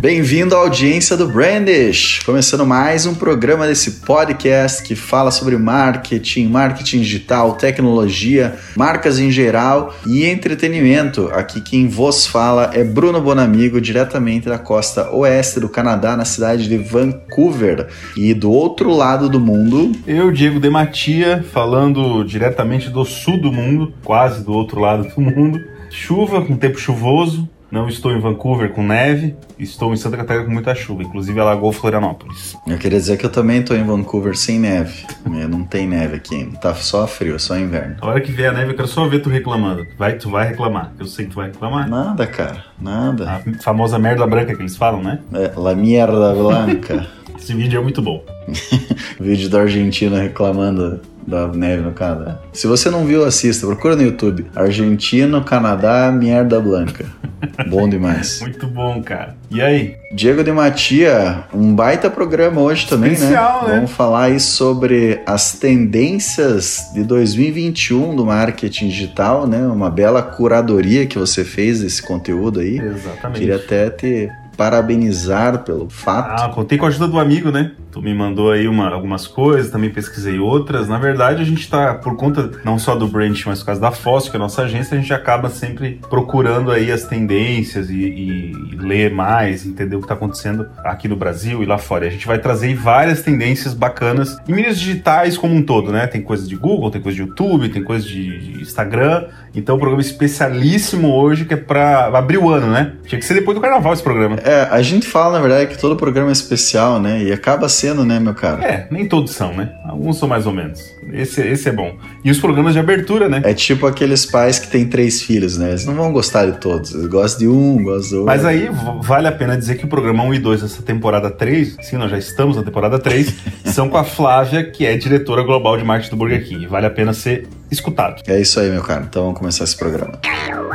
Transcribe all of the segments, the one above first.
Bem-vindo à audiência do Brandish, começando mais um programa desse podcast que fala sobre marketing, marketing digital, tecnologia, marcas em geral e entretenimento. Aqui quem vos fala é Bruno Bonamigo, diretamente da costa oeste do Canadá, na cidade de Vancouver. E do outro lado do mundo, eu, Diego Dematia, falando diretamente do sul do mundo, quase do outro lado do mundo. Chuva, com tempo chuvoso, não estou em Vancouver com neve, estou em Santa Catarina com muita chuva, inclusive alagou Florianópolis. Eu queria dizer que eu também estou em Vancouver sem neve. não tem neve aqui ainda, tá só frio, é só inverno. A hora que vier a neve, eu quero só ver tu reclamando. Vai, tu vai reclamar, eu sei que tu vai reclamar. Nada, cara, nada. A famosa merda branca que eles falam, né? É, la merda blanca. Esse vídeo é muito bom. vídeo da Argentina reclamando da neve no Canadá. Se você não viu, assista. Procura no YouTube. Argentina, Canadá, merda blanca. Bom demais. Muito bom, cara. E aí? Diego de Matia, um baita programa hoje também, Especial, né? né? Vamos falar aí sobre as tendências de 2021 do marketing digital, né? Uma bela curadoria que você fez desse conteúdo aí. Exatamente. Queria até te parabenizar pelo fato. Ah, contei com a ajuda do amigo, né? Tu me mandou aí uma, algumas coisas, também pesquisei outras. Na verdade, a gente está, por conta não só do Branch, mas por causa da Fóssil, que é a nossa agência, a gente acaba sempre procurando aí as tendências e, e, e ler mais, entender o que está acontecendo aqui no Brasil e lá fora. A gente vai trazer várias tendências bacanas em mídias digitais como um todo, né? Tem coisas de Google, tem coisas de YouTube, tem coisas de, de Instagram. Então, um programa especialíssimo hoje que é para abrir o ano, né? Tinha que ser depois do carnaval esse programa. É, a gente fala, na verdade, que todo programa é especial, né? E acaba sendo, né, meu cara? É, nem todos são, né? Alguns são mais ou menos. Esse, esse é bom. E os programas de abertura, né? É tipo aqueles pais que têm três filhos, né? Eles não vão gostar de todos. Eles gostam de um, gostam do outro. Mas aí vale a pena dizer que o programa 1 e 2 dessa temporada 3, sim, nós já estamos na temporada 3, são com a Flávia, que é diretora global de marketing do Burger King. Vale a pena ser escutado. É isso aí, meu cara. Então vamos começar esse programa.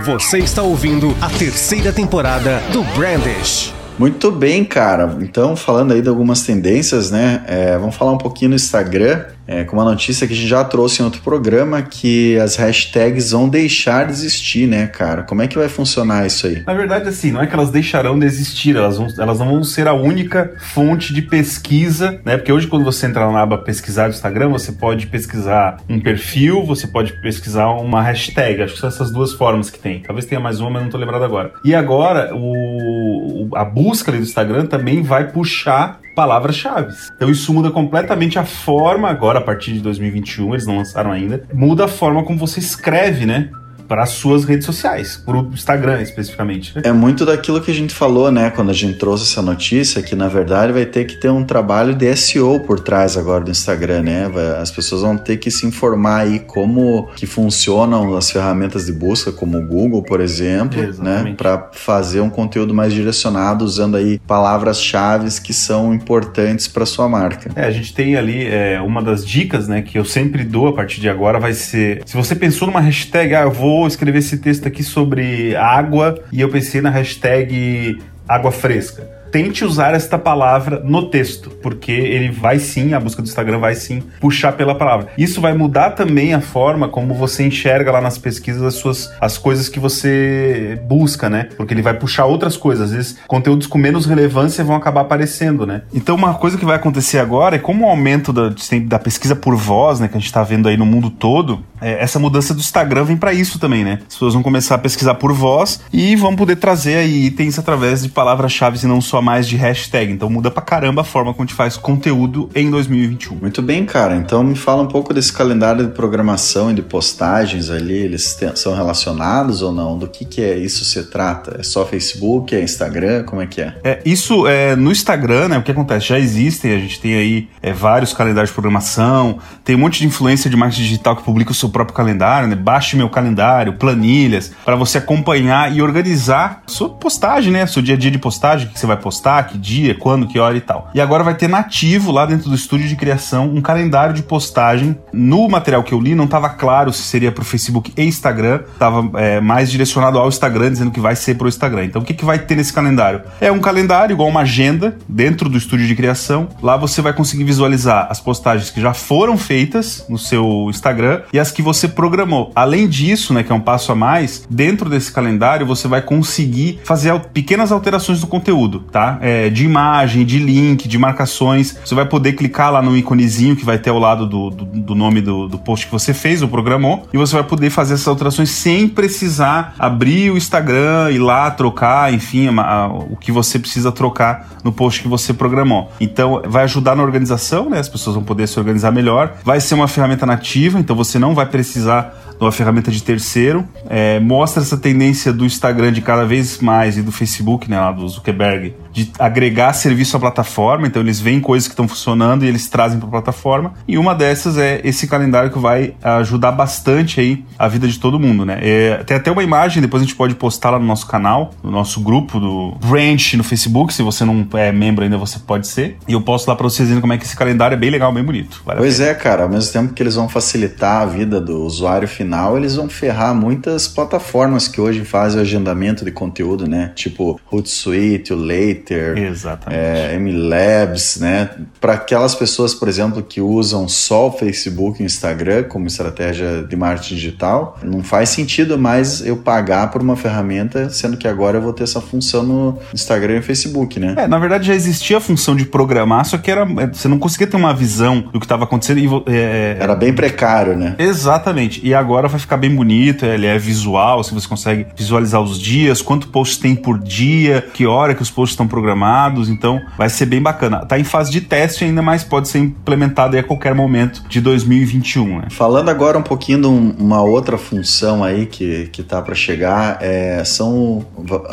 Você está ouvindo a terceira temporada do Brandish. Muito bem, cara. Então, falando aí de algumas tendências, né? É, vamos falar um pouquinho no Instagram é, com uma notícia que a gente já trouxe em outro programa, que as hashtags vão deixar de existir, né, cara? Como é que vai funcionar isso aí? Na verdade, assim, não é que elas deixarão de existir, elas, vão, elas não vão ser a única fonte de pesquisa, né? Porque hoje, quando você entra na aba pesquisar do Instagram, você pode pesquisar um perfil, você pode pesquisar uma hashtag. Acho que são essas duas formas que tem. Talvez tenha mais uma, mas não tô lembrado agora. E agora, o, a busca ali do Instagram também vai puxar palavras-chave. Então isso muda completamente a forma, agora a partir de 2021, eles não lançaram ainda, muda a forma como você escreve, né? Para as suas redes sociais, para o Instagram especificamente. Né? É muito daquilo que a gente falou, né, quando a gente trouxe essa notícia, que na verdade vai ter que ter um trabalho de SEO por trás agora do Instagram, né? As pessoas vão ter que se informar aí como que funcionam as ferramentas de busca, como o Google, por exemplo, né, Exatamente. né, para fazer um conteúdo mais direcionado usando aí palavras-chave que são importantes para sua marca. É, a gente tem ali é, uma das dicas, né, que eu sempre dou a partir de agora vai ser, se você pensou numa hashtag, ah, eu vou vou escrever esse texto aqui sobre água e eu pensei na hashtag água fresca tente usar esta palavra no texto, porque ele vai sim, a busca do Instagram vai sim puxar pela palavra. Isso vai mudar também a forma como você enxerga lá nas pesquisas as suas as coisas que você busca, né? Porque ele vai puxar outras coisas, às vezes conteúdos com menos relevância vão acabar aparecendo, né? Então uma coisa que vai acontecer agora é como o aumento da, da pesquisa por voz, né, que a gente está vendo aí no mundo todo, é, essa mudança do Instagram vem para isso também, né? As pessoas vão começar a pesquisar por voz e vão poder trazer aí itens através de palavras-chave e não só mais de hashtag. Então muda pra caramba a forma como a gente faz conteúdo em 2021. Muito bem, cara. Então me fala um pouco desse calendário de programação e de postagens ali. Eles são relacionados ou não? Do que, que é isso se trata? É só Facebook? É Instagram? Como é que é? É, isso é no Instagram, né? O que acontece? Já existem, a gente tem aí é, vários calendários de programação, tem um monte de influência de marketing digital que publica o seu próprio calendário, né? Baixe meu calendário, planilhas, para você acompanhar e organizar sua postagem, né? Seu dia a dia de postagem, que você vai postar postar, que dia, quando, que hora e tal. E agora vai ter nativo lá dentro do estúdio de criação um calendário de postagem. No material que eu li, não estava claro se seria para o Facebook e Instagram, estava é, mais direcionado ao Instagram, dizendo que vai ser para o Instagram. Então, o que, que vai ter nesse calendário? É um calendário igual uma agenda dentro do estúdio de criação. Lá você vai conseguir visualizar as postagens que já foram feitas no seu Instagram e as que você programou. Além disso, né, que é um passo a mais, dentro desse calendário você vai conseguir fazer pequenas alterações do conteúdo, tá? É, de imagem, de link, de marcações. Você vai poder clicar lá no íconezinho que vai ter ao lado do, do, do nome do, do post que você fez ou programou e você vai poder fazer essas alterações sem precisar abrir o Instagram e lá trocar, enfim, a, a, o que você precisa trocar no post que você programou. Então, vai ajudar na organização, né? As pessoas vão poder se organizar melhor. Vai ser uma ferramenta nativa, então você não vai precisar uma ferramenta de terceiro. É, mostra essa tendência do Instagram de cada vez mais e do Facebook, né, lá do Zuckerberg, de agregar serviço à plataforma. Então eles veem coisas que estão funcionando e eles trazem para a plataforma. E uma dessas é esse calendário que vai ajudar bastante aí a vida de todo mundo, né? É, tem até uma imagem, depois a gente pode postar lá no nosso canal, no nosso grupo do Branch no Facebook. Se você não é membro ainda, você pode ser. E eu posto lá para vocês verem como é que esse calendário é bem legal, bem bonito. Vale pois é, cara. Ao mesmo tempo que eles vão facilitar a vida do usuário final, eles vão ferrar muitas plataformas que hoje fazem o agendamento de conteúdo, né? Tipo Hootsuite, o Late Twitter, Exatamente. É, MLabs, né? Para aquelas pessoas, por exemplo, que usam só o Facebook e o Instagram como estratégia de marketing digital, não faz sentido mais eu pagar por uma ferramenta, sendo que agora eu vou ter essa função no Instagram e Facebook, né? É, na verdade já existia a função de programar, só que era é, você não conseguia ter uma visão do que estava acontecendo. E, é, era bem precário, né? Exatamente. E agora vai ficar bem bonito, ele é visual, se você consegue visualizar os dias, quanto post tem por dia, que hora que os posts estão programados, então vai ser bem bacana. Tá em fase de teste ainda, mas pode ser implementado a qualquer momento de 2021. Né? Falando agora um pouquinho de uma outra função aí que, que tá para chegar, é, são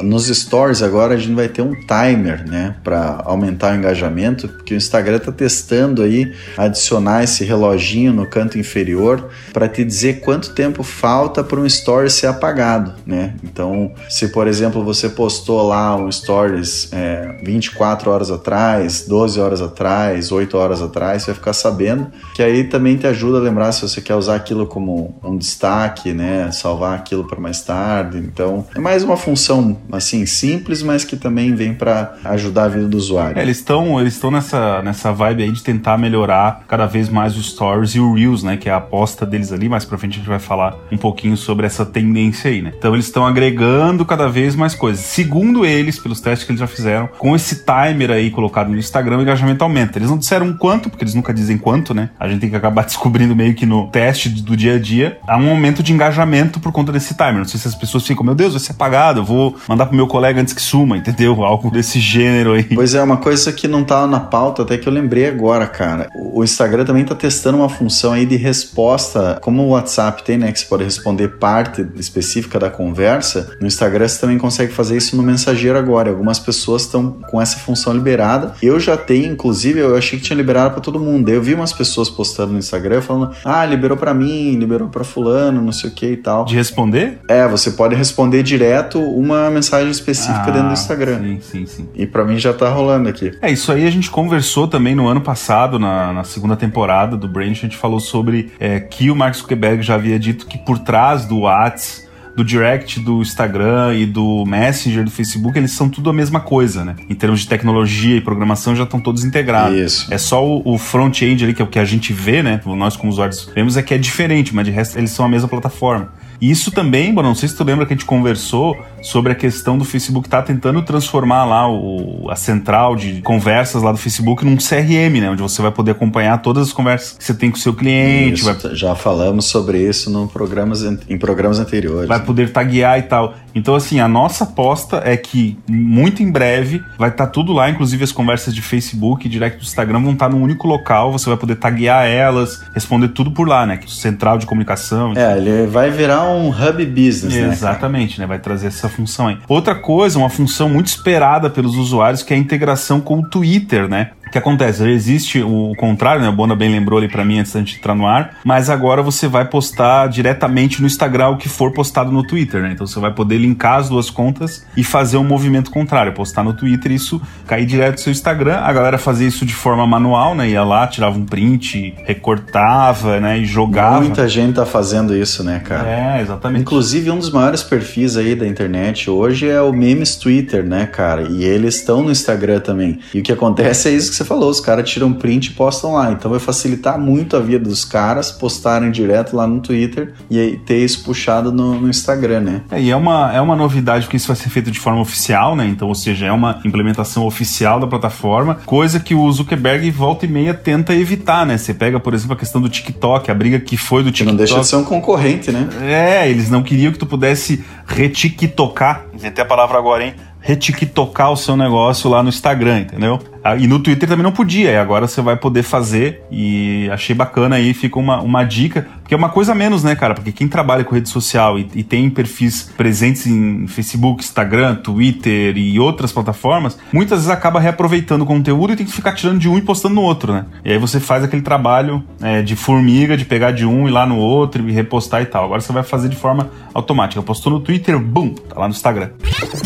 nos stories agora a gente vai ter um timer, né, para aumentar o engajamento, porque o Instagram tá testando aí adicionar esse reloginho no canto inferior para te dizer quanto tempo falta para um story ser apagado, né? Então, se por exemplo você postou lá um stories é, 24 horas atrás, 12 horas atrás, 8 horas atrás, você vai ficar sabendo, que aí também te ajuda a lembrar se você quer usar aquilo como um destaque, né, salvar aquilo para mais tarde. Então, é mais uma função assim simples, mas que também vem para ajudar a vida do usuário. É, eles estão eles estão nessa nessa vibe aí de tentar melhorar cada vez mais os stories e o Reels, né, que é a aposta deles ali, mais para frente a gente vai falar um pouquinho sobre essa tendência aí, né? Então, eles estão agregando cada vez mais coisas. Segundo eles, pelos testes que eles já fizeram. Com esse timer aí colocado no Instagram, o engajamento aumenta. Eles não disseram quanto, porque eles nunca dizem quanto, né? A gente tem que acabar descobrindo meio que no teste do dia a dia. Há um aumento de engajamento por conta desse timer. Não sei se as pessoas ficam, meu Deus, vai ser apagado, eu vou mandar pro meu colega antes que suma, entendeu? Algo desse gênero aí. Pois é, uma coisa que não tá na pauta, até que eu lembrei agora, cara. O Instagram também tá testando uma função aí de resposta, como o WhatsApp tem, né? Que você pode responder parte específica da conversa. No Instagram você também consegue fazer isso no mensageiro agora. Algumas pessoas estão com essa função liberada. Eu já tenho, inclusive, eu achei que tinha liberado para todo mundo. Eu vi umas pessoas postando no Instagram falando: ah, liberou para mim, liberou para fulano, não sei o que e tal. De responder? É, você pode responder direto uma mensagem específica ah, dentro do Instagram. Sim, sim, sim. E para mim já tá rolando aqui. É, isso aí a gente conversou também no ano passado, na, na segunda temporada do Brain, a gente falou sobre é, que o Mark Zuckerberg já havia dito que por trás do WhatsApp do direct do Instagram e do Messenger do Facebook, eles são tudo a mesma coisa, né? Em termos de tecnologia e programação já estão todos integrados. Isso. É só o, o front-end ali, que é o que a gente vê, né? Nós como usuários vemos é que é diferente, mas de resto eles são a mesma plataforma. Isso também, Bruno, não sei se tu lembra que a gente conversou sobre a questão do Facebook tá tentando transformar lá o, a central de conversas lá do Facebook num CRM, né? Onde você vai poder acompanhar todas as conversas que você tem com o seu cliente. Vai... Já falamos sobre isso no programas, em programas anteriores. Vai poder taguear e tal. Então, assim, a nossa aposta é que muito em breve vai estar tá tudo lá, inclusive as conversas de Facebook e direct do Instagram vão estar tá num único local, você vai poder taguear elas, responder tudo por lá, né? Central de comunicação. É, ele vai virar um hub business, né? Exatamente, né? Vai trazer essa função aí. Outra coisa, uma função muito esperada pelos usuários, que é a integração com o Twitter, né? Que acontece? Existe o contrário, né? O Bona bem lembrou ali para mim antes da gente entrar no ar, mas agora você vai postar diretamente no Instagram o que for postado no Twitter, né? Então você vai poder linkar as duas contas e fazer um movimento contrário, postar no Twitter isso cair direto no seu Instagram. A galera fazia isso de forma manual, né? Ia lá, tirava um print, recortava, né? E jogava. Muita gente tá fazendo isso, né, cara? É, exatamente. Inclusive, um dos maiores perfis aí da internet hoje é o Memes Twitter, né, cara? E eles estão no Instagram também. E o que acontece é isso que você falou: os caras tiram print e postam lá. Então vai facilitar muito a vida dos caras postarem direto lá no Twitter e aí ter isso puxado no, no Instagram, né? É, e é uma, é uma novidade porque isso vai ser feito de forma oficial, né? Então, ou seja, é uma implementação oficial da plataforma, coisa que o Zuckerberg volta e meia tenta evitar, né? Você pega, por exemplo, a questão do TikTok, a briga que foi do TikTok. Que não deixa de ser um concorrente, né? É, eles não queriam que tu pudesse retiktocar, inventei a palavra agora, hein? Retiktocar o seu negócio lá no Instagram, entendeu? Ah, e no Twitter também não podia, e agora você vai poder fazer. E achei bacana aí, fica uma, uma dica, porque é uma coisa a menos, né, cara? Porque quem trabalha com rede social e, e tem perfis presentes em Facebook, Instagram, Twitter e outras plataformas, muitas vezes acaba reaproveitando o conteúdo e tem que ficar tirando de um e postando no outro, né? E aí você faz aquele trabalho é, de formiga, de pegar de um e lá no outro e repostar e tal. Agora você vai fazer de forma automática. Postou no Twitter, boom, tá lá no Instagram.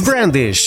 Brandish.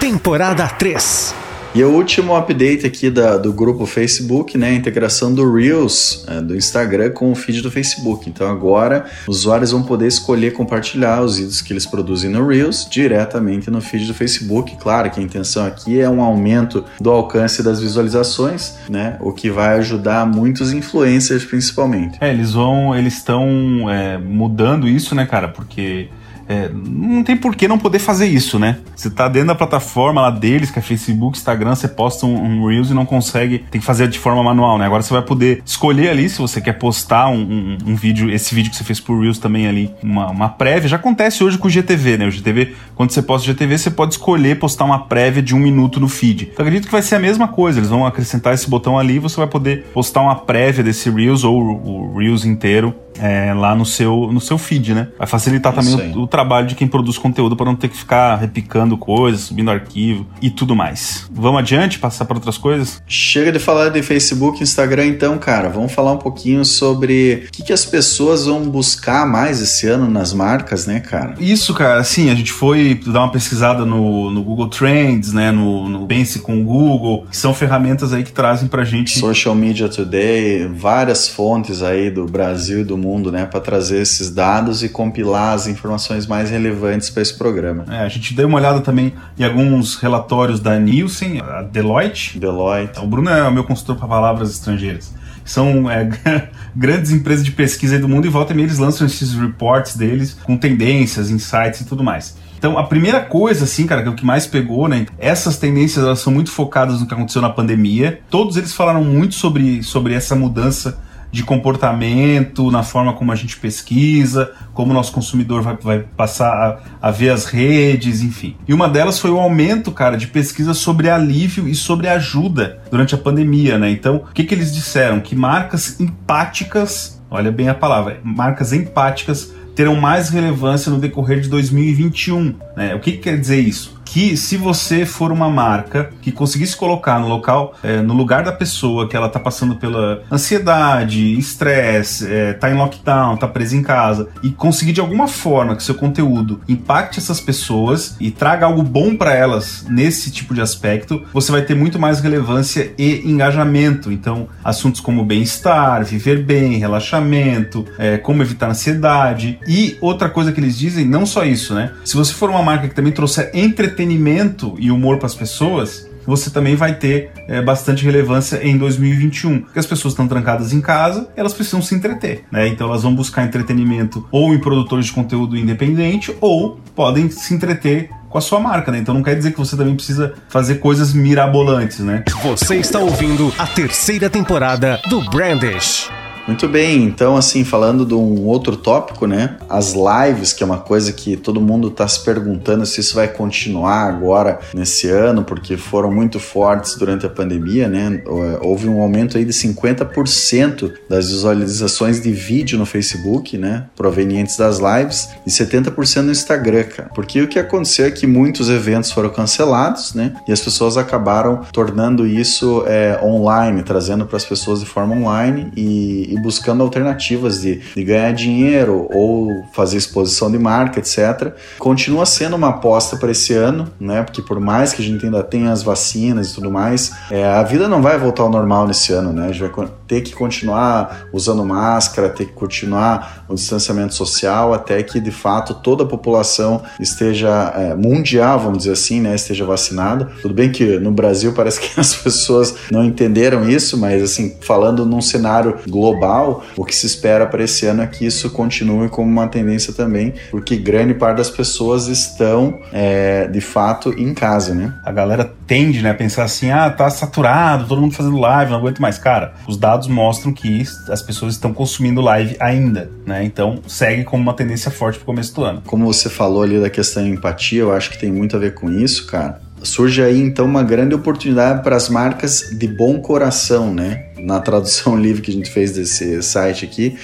Temporada 3. E o último update aqui da, do grupo Facebook, né? A integração do Reels é, do Instagram com o feed do Facebook. Então agora os usuários vão poder escolher compartilhar os vídeos que eles produzem no Reels diretamente no feed do Facebook. Claro que a intenção aqui é um aumento do alcance das visualizações, né? O que vai ajudar muitos influencers principalmente. É, eles vão, eles estão é, mudando isso, né, cara? Porque é, não tem por que não poder fazer isso, né? Você tá dentro da plataforma lá deles, que é Facebook, Instagram, você posta um, um Reels e não consegue, tem que fazer de forma manual, né? Agora você vai poder escolher ali se você quer postar um, um, um vídeo, esse vídeo que você fez por Reels também ali, uma, uma prévia. Já acontece hoje com o GTV, né? O GTV, quando você posta o GTV, você pode escolher postar uma prévia de um minuto no feed. Então acredito que vai ser a mesma coisa, eles vão acrescentar esse botão ali e você vai poder postar uma prévia desse Reels ou o, o Reels inteiro é, lá no seu, no seu feed, né? Vai facilitar também o, o, trabalho de quem produz conteúdo para não ter que ficar repicando coisas, subindo arquivo e tudo mais. Vamos adiante, passar para outras coisas? Chega de falar de Facebook, Instagram, então, cara. Vamos falar um pouquinho sobre o que, que as pessoas vão buscar mais esse ano nas marcas, né, cara? Isso, cara. Sim, a gente foi dar uma pesquisada no, no Google Trends, né? No, no Pense com o Google, que são ferramentas aí que trazem pra gente. Social Media Today, várias fontes aí do Brasil e do mundo mundo, né, para trazer esses dados e compilar as informações mais relevantes para esse programa. É, a gente deu uma olhada também em alguns relatórios da Nielsen, a Deloitte. Deloitte. O Bruno é o meu consultor para palavras estrangeiras são é, grandes empresas de pesquisa do mundo e volta e meia eles lançam esses reports deles com tendências, insights e tudo mais. Então, a primeira coisa, assim, cara, que é o que mais pegou, né? Essas tendências, elas são muito focadas no que aconteceu na pandemia. Todos eles falaram muito sobre, sobre essa mudança de comportamento, na forma como a gente pesquisa, como o nosso consumidor vai, vai passar a, a, ver as redes, enfim. E uma delas foi o aumento, cara, de pesquisa sobre alívio e sobre ajuda durante a pandemia, né? Então, o que, que eles disseram? Que marcas empáticas, olha bem a palavra, marcas empáticas terão mais relevância no decorrer de 2021. Né? O que, que quer dizer isso? Que se você for uma marca que conseguisse colocar no local, é, no lugar da pessoa que ela está passando pela ansiedade, estresse, é, tá em lockdown, tá presa em casa e conseguir de alguma forma que seu conteúdo impacte essas pessoas e traga algo bom para elas nesse tipo de aspecto, você vai ter muito mais relevância e engajamento. Então, assuntos como bem-estar, viver bem, relaxamento, é, como evitar ansiedade e outra coisa que eles dizem, não só isso, né? Se você for uma marca que também trouxer entretenimento entretenimento e humor para as pessoas, você também vai ter é, bastante relevância em 2021. Porque as pessoas estão trancadas em casa, elas precisam se entreter, né? Então elas vão buscar entretenimento ou em produtores de conteúdo independente ou podem se entreter com a sua marca, né? Então não quer dizer que você também precisa fazer coisas mirabolantes, né? Você está ouvindo a terceira temporada do Brandish. Muito bem, então assim, falando de um outro tópico, né? As lives, que é uma coisa que todo mundo está se perguntando se isso vai continuar agora nesse ano, porque foram muito fortes durante a pandemia, né? Houve um aumento aí de 50% das visualizações de vídeo no Facebook, né? Provenientes das lives e 70% no Instagram, cara. Porque o que aconteceu é que muitos eventos foram cancelados, né? E as pessoas acabaram tornando isso é, online, trazendo para as pessoas de forma online e buscando alternativas de, de, ganhar dinheiro ou fazer exposição de marca, etc. Continua sendo uma aposta para esse ano, né? Porque por mais que a gente ainda tenha as vacinas e tudo mais, é, a vida não vai voltar ao normal nesse ano, né? A gente vai ter que continuar usando máscara, ter que continuar o distanciamento social até que de fato toda a população esteja é, mundial, vamos dizer assim, né? Esteja vacinada. Tudo bem que no Brasil parece que as pessoas não entenderam isso, mas assim, falando num cenário global, o que se espera para esse ano é que isso continue como uma tendência também, porque grande parte das pessoas estão é, de fato em casa, né? A galera tende né, a pensar assim: ah, tá saturado, todo mundo fazendo live, não aguento mais. Cara, os dados mostram que as pessoas estão consumindo live ainda, né? Então segue como uma tendência forte pro começo do ano. Como você falou ali da questão de empatia, eu acho que tem muito a ver com isso, cara surge aí então uma grande oportunidade para as marcas de bom coração, né? Na tradução livre que a gente fez desse site aqui,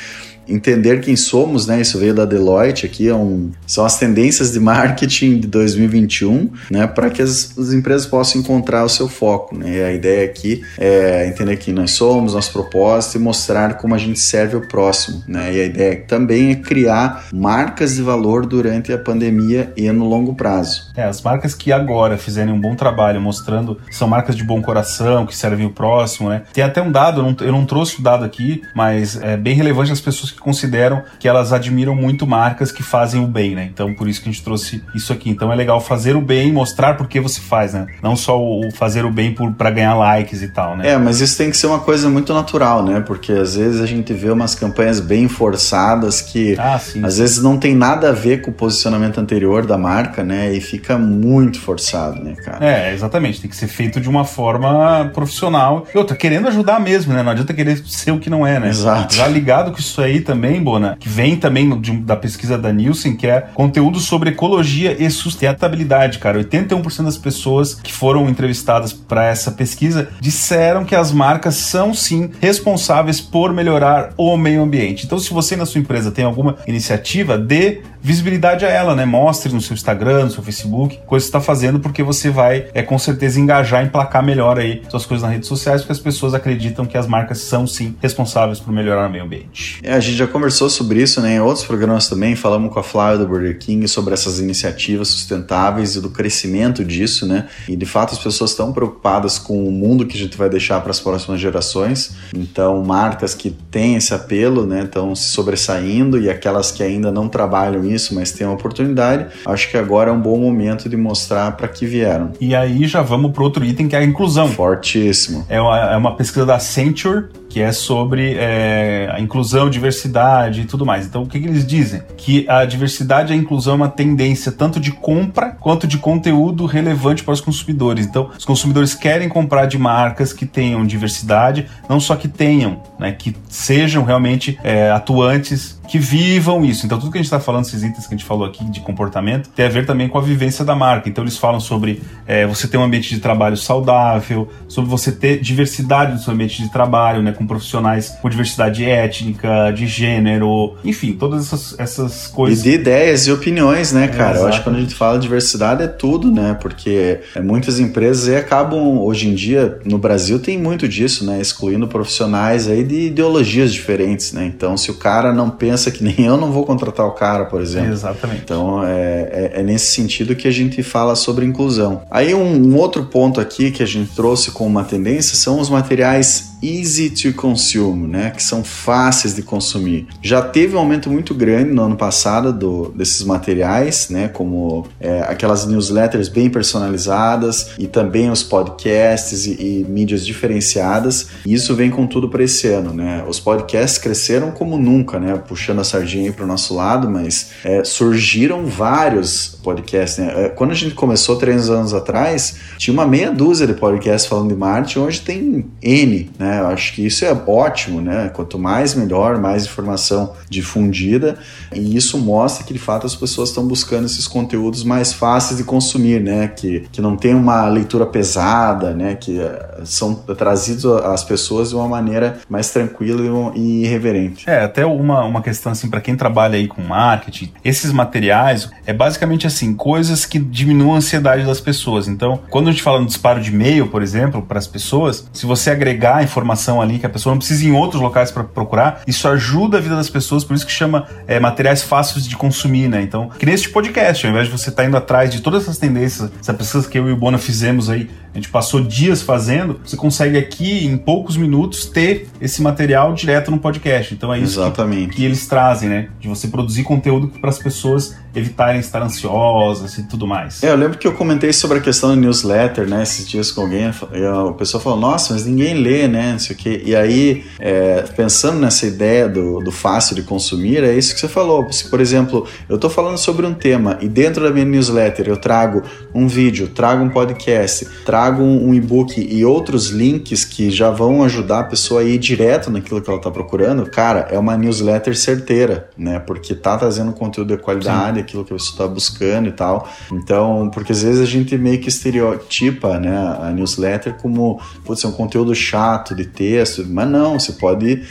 entender quem somos, né? Isso veio da Deloitte aqui, é um, são as tendências de marketing de 2021, né? Para que as, as, empresas possam encontrar o seu foco, né? E a ideia aqui é entender quem nós somos, nosso propósito e mostrar como a gente serve o próximo, né? E a ideia também é criar marcas de valor durante a pandemia e no longo prazo. É, as marcas que agora fizerem um bom trabalho mostrando são marcas de bom coração, que servem o próximo, né? Tem até um dado, eu não, eu não trouxe o dado aqui, mas é bem relevante as pessoas que consideram que elas admiram muito marcas que fazem o bem, né? Então por isso que a gente trouxe isso aqui. Então é legal fazer o bem, mostrar por que você faz, né? Não só o fazer o bem para ganhar likes e tal, né? É, mas isso tem que ser uma coisa muito natural, né? Porque às vezes a gente vê umas campanhas bem forçadas que ah, às vezes não tem nada a ver com o posicionamento anterior da marca, né? E fica muito forçado, né, cara? É, exatamente. Tem que ser feito de uma forma profissional. E outra, querendo ajudar mesmo, né? Não adianta querer ser o que não é, né? Exato. Já ligado com isso aí também, Bona, que vem também de, da pesquisa da Nielsen, que é conteúdo sobre ecologia e sustentabilidade, cara. 81% das pessoas que foram entrevistadas para essa pesquisa disseram que as marcas são sim responsáveis por melhorar o meio ambiente. Então, se você na sua empresa tem alguma iniciativa, dê visibilidade a ela, né? Mostre no seu Instagram, no seu Facebook, coisa que está fazendo, porque você vai, é, com certeza, engajar, emplacar melhor aí suas coisas nas redes sociais, porque as pessoas acreditam que as marcas são sim responsáveis por melhorar o meio ambiente. É, a gente já conversou sobre isso né, em outros programas também, falamos com a Flávia do Burger King sobre essas iniciativas sustentáveis e do crescimento disso, né? E de fato as pessoas estão preocupadas com o mundo que a gente vai deixar para as próximas gerações. Então, marcas que têm esse apelo, né, estão se sobressaindo e aquelas que ainda não trabalham isso, mas têm a oportunidade, acho que agora é um bom momento de mostrar para que vieram. E aí já vamos para outro item que é a inclusão. Fortíssimo. É uma, é uma pesquisa da Accenture que é sobre é, a inclusão, diversidade e tudo mais. Então, o que, que, eles dizem? Que a diversidade e a inclusão é uma tendência tanto de compra quanto de conteúdo relevante para os consumidores. Então, os consumidores querem comprar de marcas que tenham diversidade, não só que tenham, né, que sejam realmente é, atuantes que vivam isso. Então, tudo que a gente está falando, esses itens que a gente falou aqui de comportamento, tem a ver também com a vivência da marca. Então, eles falam sobre é, você ter um ambiente de trabalho saudável, sobre você ter diversidade no seu ambiente de trabalho, né, com profissionais com diversidade étnica, de gênero, enfim, todas essas, essas coisas. E de ideias e opiniões, né, cara? É, Eu acho que quando a gente fala de diversidade é tudo, né? Porque é, muitas empresas acabam, hoje em dia, no Brasil tem muito disso, né? Excluindo profissionais aí de ideologias diferentes, né? Então, se o cara não pensa pensa que nem eu não vou contratar o cara, por exemplo. Exatamente. Então é, é, é nesse sentido que a gente fala sobre inclusão. Aí um, um outro ponto aqui que a gente trouxe como uma tendência são os materiais easy to consume, né, que são fáceis de consumir. Já teve um aumento muito grande no ano passado do, desses materiais, né, como é, aquelas newsletters bem personalizadas e também os podcasts e, e mídias diferenciadas. E isso vem com tudo para esse ano, né? Os podcasts cresceram como nunca, né, puxando a sardinha para o nosso lado, mas é, surgiram vários podcasts. Né? É, quando a gente começou três anos atrás, tinha uma meia dúzia de podcasts falando de marketing, hoje tem N, né? Eu acho que isso é ótimo, né? Quanto mais melhor, mais informação difundida, e isso mostra que de fato as pessoas estão buscando esses conteúdos mais fáceis de consumir, né? Que, que não tem uma leitura pesada, né? Que eh, são trazidos às pessoas de uma maneira mais tranquila e irreverente. É, até uma, uma questão assim, para quem trabalha aí com marketing, esses materiais é basicamente assim, coisas que diminuam a ansiedade das pessoas. Então, quando a gente fala no disparo de e-mail, por exemplo, para as pessoas, se você agregar informação ali que a pessoa não precisa ir em outros locais para procurar, isso ajuda a vida das pessoas, por isso que chama é, materiais fáceis de consumir, né? Então, que nesse podcast, ao invés de você estar tá indo atrás de todas essas tendências, essas pessoas que eu e o Bona fizemos aí, a gente passou dias fazendo, você consegue aqui, em poucos minutos, ter esse material direto no podcast. Então é isso que, que, eles trazem, né? De você produzir conteúdo para as pessoas evitarem estar ansiosas e tudo mais. É, eu lembro que eu comentei sobre a questão do newsletter, né, esses dias com alguém, a pessoa falou, nossa, mas ninguém lê, né, não sei o quê. E aí, é, pensando nessa ideia do, do fácil de consumir, é isso que você falou. Se, por exemplo, eu estou falando sobre um tema e dentro da minha newsletter eu trago um vídeo, trago um podcast, trago um, um e-book e outros links que já vão ajudar a pessoa a ir direto naquilo que ela está procurando, cara, é uma newsletter certeira, né, porque tá trazendo conteúdo de qualidade, Sim aquilo que você está buscando e tal. Então, porque às vezes a gente meio que estereotipa né, a newsletter como putz, é um conteúdo chato de texto, mas não, você pode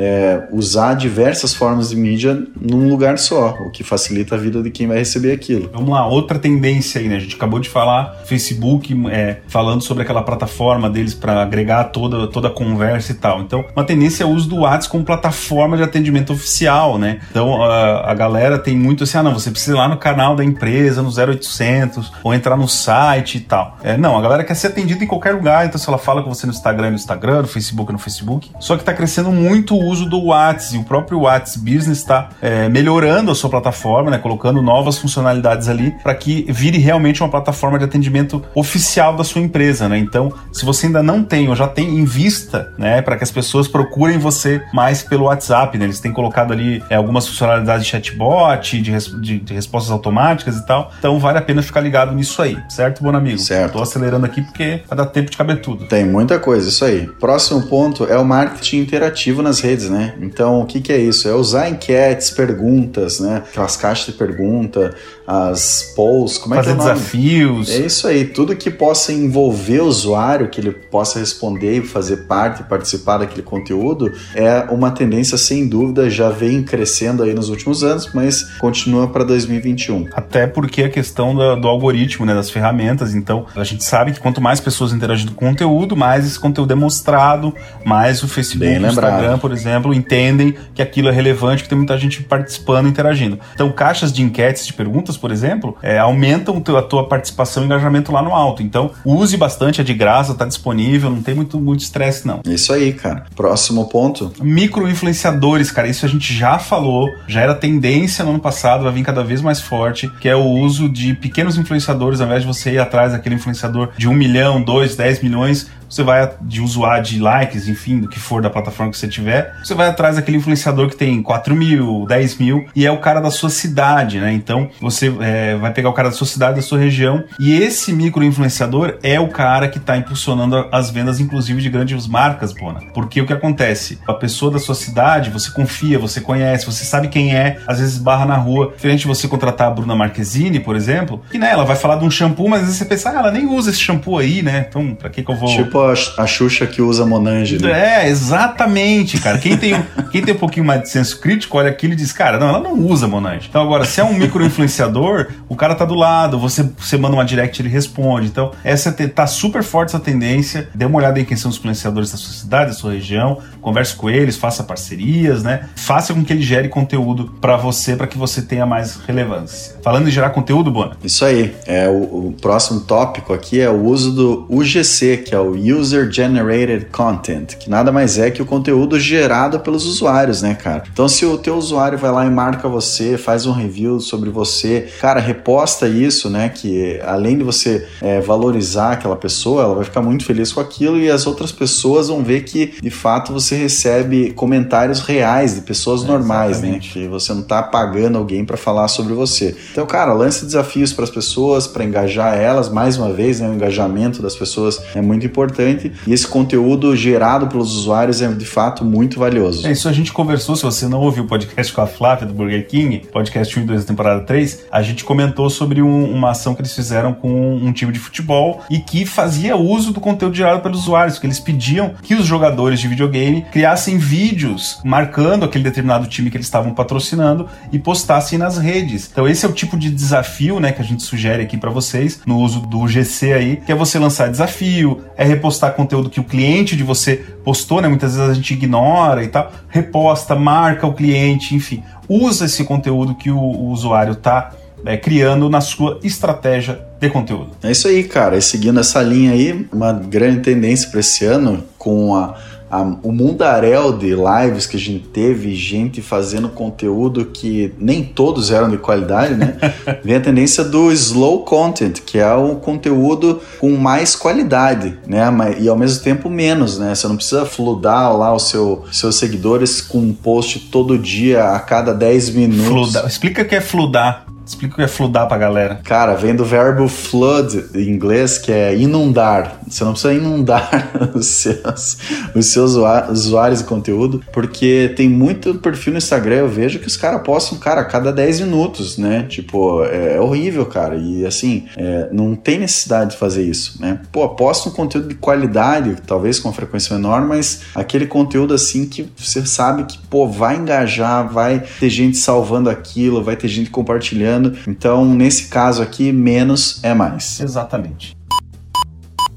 é, usar diversas formas de mídia num lugar só, o que facilita a vida de quem vai receber aquilo. Vamos lá, outra tendência aí, né? A gente acabou de falar Facebook é, falando sobre aquela plataforma deles para agregar toda, toda a conversa e tal. Então, uma tendência é o uso do WhatsApp como plataforma de atendimento oficial, né? Então, a, a galera tem muito assim, ah, não, você precisa ir lá no canal da empresa, no 0800, ou entrar no site e tal. É, não, a galera quer ser atendida em qualquer lugar, então se ela fala com você no Instagram, no Instagram, no Facebook, no Facebook. Só que tá crescendo muito o uso do WhatsApp. E o próprio WhatsApp Business está é, melhorando a sua plataforma, né, colocando novas funcionalidades ali para que vire realmente uma plataforma de atendimento oficial da sua empresa. Né? Então, se você ainda não tem ou já tem em vista né, para que as pessoas procurem você mais pelo WhatsApp, né? eles têm colocado ali é, algumas funcionalidades de chatbot, de, res, de, de, respostas automáticas e tal. Então, vale a pena ficar ligado nisso aí, certo, bom amigo? Certo. Estou acelerando aqui porque vai dar tempo de caber tudo. Tem muita coisa, isso aí. Próximo ponto é o marketing interativo nas redes redes, né? Então, o que, que é isso? É usar enquetes, perguntas, né? Aquelas caixas de pergunta, as polls, como Fazer é que é desafios. É isso aí, tudo que possa envolver o usuário, que ele possa responder e fazer parte, participar daquele conteúdo, é uma tendência sem dúvida, já vem crescendo aí nos últimos anos, mas continua para 2021. Até porque a questão do, do, algoritmo, né, das ferramentas, então a gente sabe que quanto mais pessoas interagindo com o conteúdo, mais esse conteúdo é mostrado, mais o Facebook, o Instagram, por exemplo, entendem que aquilo é relevante, que tem muita gente participando, interagindo. Então, caixas de enquetes, de perguntas, por exemplo, é, aumentam a tua participação e engajamento lá no alto. Então, use bastante, é de graça, tá disponível, não tem muito muito estresse, não. Isso aí, cara. Próximo ponto. Micro-influenciadores, cara, isso a gente já falou, já era tendência no ano passado, vai vir cada vez mais forte, que é o uso de pequenos influenciadores, ao invés de você ir atrás daquele influenciador de um milhão, dois, dez milhões, você vai de usuário de likes, enfim, do que for da plataforma que você tiver, você vai atrás daquele influenciador que tem 4 mil, 10 mil e é o cara da sua cidade, né? Então você é, vai pegar o cara da sua cidade, da sua região e esse micro influenciador é o cara que está impulsionando as vendas, inclusive de grandes marcas, Bona. Porque o que acontece? A pessoa da sua cidade, você confia, você conhece, você sabe quem é, às vezes barra na rua. Diferente de você contratar a Bruna Marquezine, por exemplo, que né, ela vai falar de um shampoo, mas às vezes você pensa, ah, ela nem usa esse shampoo aí, né? Então, pra que, que eu vou. Tipo a, a Xuxa que usa Monange. Né? É, exatamente, cara. Quem tem, quem tem um pouquinho mais de senso crítico, olha aquilo e diz, cara, não, ela não usa Monange. Então agora, se é um micro-influenciador, o cara tá do lado, você, você manda uma direct ele responde. Então, essa tá super forte essa tendência. Dê uma olhada em quem são os influenciadores da sua cidade, da sua região, converse com eles, faça parcerias, né? Faça com que ele gere conteúdo para você, para que você tenha mais relevância. Falando em gerar conteúdo, Bona. Isso aí. É o, o próximo tópico aqui é o uso do UGC, que é o User Generated Content, que nada mais é que o conteúdo gerado pelos usuários, né, cara? Então, se o teu usuário vai lá e marca você, faz um review sobre você, cara, reposta isso, né? Que além de você é, valorizar aquela pessoa, ela vai ficar muito feliz com aquilo e as outras pessoas vão ver que de fato você recebe comentários reais de pessoas é, normais, exatamente. né? Que você não tá pagando alguém para falar sobre você. Então, cara, lance desafios para as pessoas, para engajar elas. Mais uma vez, né? O engajamento das pessoas é muito importante e esse conteúdo gerado pelos usuários é de fato muito valioso. É isso, a gente conversou. Se você não ouviu o podcast com a Flávia do Burger King, podcast 1 e 2 da temporada 3, a gente comentou sobre um, uma ação que eles fizeram com um time de futebol e que fazia uso do conteúdo gerado pelos usuários, que eles pediam que os jogadores de videogame criassem vídeos marcando aquele determinado time que eles estavam patrocinando e postassem nas redes. Então esse é o tipo de desafio, né, que a gente sugere aqui para vocês no uso do GC aí, que é você lançar desafio, é repostar conteúdo que o cliente de você postou, né? Muitas vezes a gente ignora e tal, reposta, marca o cliente, enfim, usa esse conteúdo que o, o usuário tá é, criando na sua estratégia de conteúdo. É isso aí, cara. E seguindo essa linha aí, uma grande tendência para esse ano com a a, o mundaréu de lives que a gente teve, gente fazendo conteúdo que nem todos eram de qualidade, né? Vem a tendência do slow content, que é o conteúdo com mais qualidade, né? E ao mesmo tempo menos, né? Você não precisa fludar lá os seu, seus seguidores com um post todo dia, a cada 10 minutos. Fludar. Explica o que é fludar. Explica o que é fludar pra galera. Cara, vem do verbo flood em inglês, que é inundar. Você não precisa inundar os seus, os seus usuários de conteúdo, porque tem muito perfil no Instagram, eu vejo que os caras postam, cara, a cada 10 minutos, né? Tipo, é, é horrível, cara. E assim, é, não tem necessidade de fazer isso, né? Pô, posta um conteúdo de qualidade, talvez com frequência menor, mas aquele conteúdo assim que você sabe que, pô, vai engajar, vai ter gente salvando aquilo, vai ter gente compartilhando então, nesse caso aqui, menos é mais. Exatamente.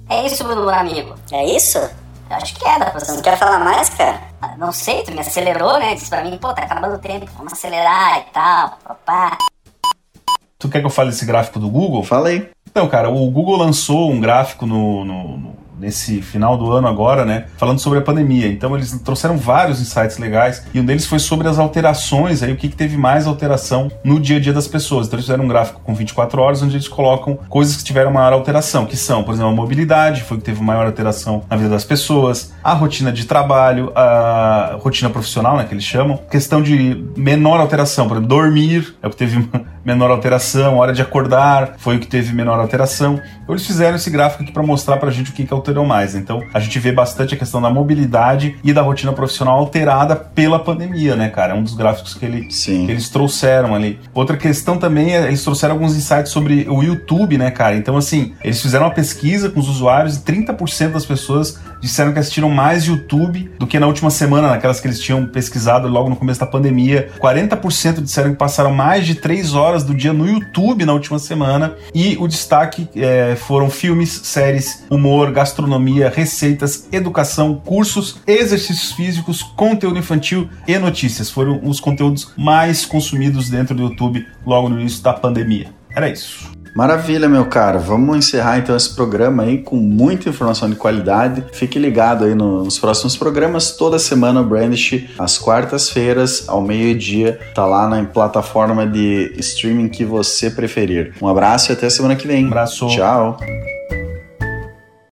É isso, meu amigo. É isso? Eu acho que é, dá pra você. Não quer falar mais, cara? Não sei, tu me acelerou, né? Disse pra mim, pô, tá acabando o tempo, vamos acelerar e tal, papá. Tu quer que eu fale esse gráfico do Google? Fala aí. Então, cara, o Google lançou um gráfico no, no, no nesse final do ano agora, né, falando sobre a pandemia. Então eles trouxeram vários insights legais e um deles foi sobre as alterações, aí o que, que teve mais alteração no dia a dia das pessoas. Então eles fizeram um gráfico com 24 horas onde eles colocam coisas que tiveram maior alteração, que são, por exemplo, a mobilidade, foi que teve maior alteração na vida das pessoas, a rotina de trabalho, a rotina profissional, né, que eles chamam, questão de menor alteração, por exemplo, dormir é o que teve menor alteração, hora de acordar foi o que teve menor alteração. Então eles fizeram esse gráfico aqui para mostrar pra gente o que, que alterou mais. Então a gente vê bastante a questão da mobilidade e da rotina profissional alterada pela pandemia, né, cara? É um dos gráficos que, ele, que eles trouxeram ali. Outra questão também é eles trouxeram alguns insights sobre o YouTube, né, cara? Então, assim, eles fizeram uma pesquisa com os usuários e 30% das pessoas disseram que assistiram mais YouTube do que na última semana, naquelas que eles tinham pesquisado logo no começo da pandemia. 40% disseram que passaram mais de 3 horas do dia no YouTube na última semana. E o destaque é, foram filmes, séries, humor, gastronomia, receitas, educação, cursos, exercícios físicos, conteúdo infantil e notícias. Foram os conteúdos mais consumidos dentro do YouTube logo no início da pandemia. Era isso. Maravilha, meu cara. Vamos encerrar então esse programa aí com muita informação de qualidade. Fique ligado aí nos próximos programas. Toda semana o Brandish, às quartas-feiras, ao meio-dia, tá lá na plataforma de streaming que você preferir. Um abraço e até semana que vem. Um abraço. Tchau.